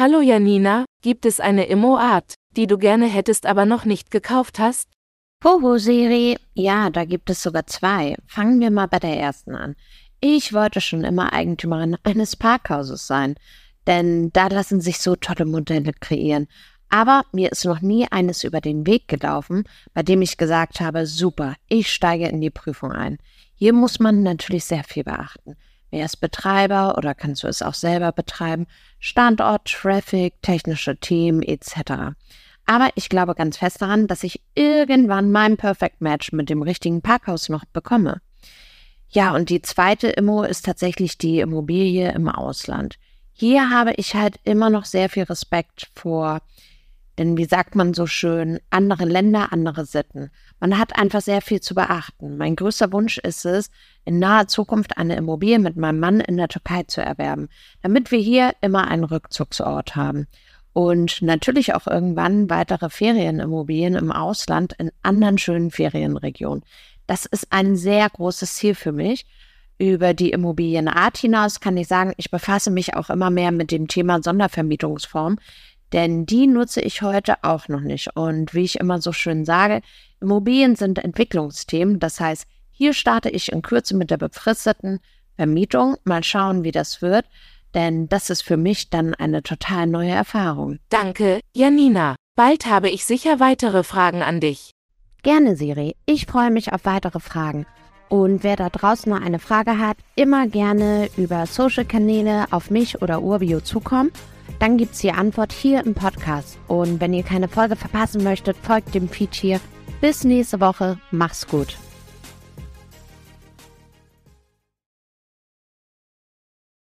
Hallo Janina, gibt es eine Immo-Art, die du gerne hättest, aber noch nicht gekauft hast? Hoho Siri, ja, da gibt es sogar zwei. Fangen wir mal bei der ersten an. Ich wollte schon immer Eigentümerin eines Parkhauses sein, denn da lassen sich so tolle Modelle kreieren. Aber mir ist noch nie eines über den Weg gelaufen, bei dem ich gesagt habe, super, ich steige in die Prüfung ein. Hier muss man natürlich sehr viel beachten. Wer ist Betreiber oder kannst du es auch selber betreiben? Standort, Traffic, technische Themen etc. Aber ich glaube ganz fest daran, dass ich irgendwann mein Perfect Match mit dem richtigen Parkhaus noch bekomme. Ja, und die zweite Immo ist tatsächlich die Immobilie im Ausland. Hier habe ich halt immer noch sehr viel Respekt vor denn wie sagt man so schön, andere Länder, andere Sitten. Man hat einfach sehr viel zu beachten. Mein größter Wunsch ist es, in naher Zukunft eine Immobilie mit meinem Mann in der Türkei zu erwerben, damit wir hier immer einen Rückzugsort haben. Und natürlich auch irgendwann weitere Ferienimmobilien im Ausland in anderen schönen Ferienregionen. Das ist ein sehr großes Ziel für mich. Über die Immobilienart hinaus kann ich sagen, ich befasse mich auch immer mehr mit dem Thema Sondervermietungsform, denn die nutze ich heute auch noch nicht. Und wie ich immer so schön sage, Immobilien sind Entwicklungsthemen. Das heißt, hier starte ich in Kürze mit der befristeten Vermietung. Mal schauen, wie das wird. Denn das ist für mich dann eine total neue Erfahrung. Danke, Janina. Bald habe ich sicher weitere Fragen an dich. Gerne, Siri. Ich freue mich auf weitere Fragen. Und wer da draußen noch eine Frage hat, immer gerne über Social-Kanäle auf mich oder Urbio zukommen. Dann gibt es die Antwort hier im Podcast. Und wenn ihr keine Folge verpassen möchtet, folgt dem Feed hier. Bis nächste Woche. Mach's gut.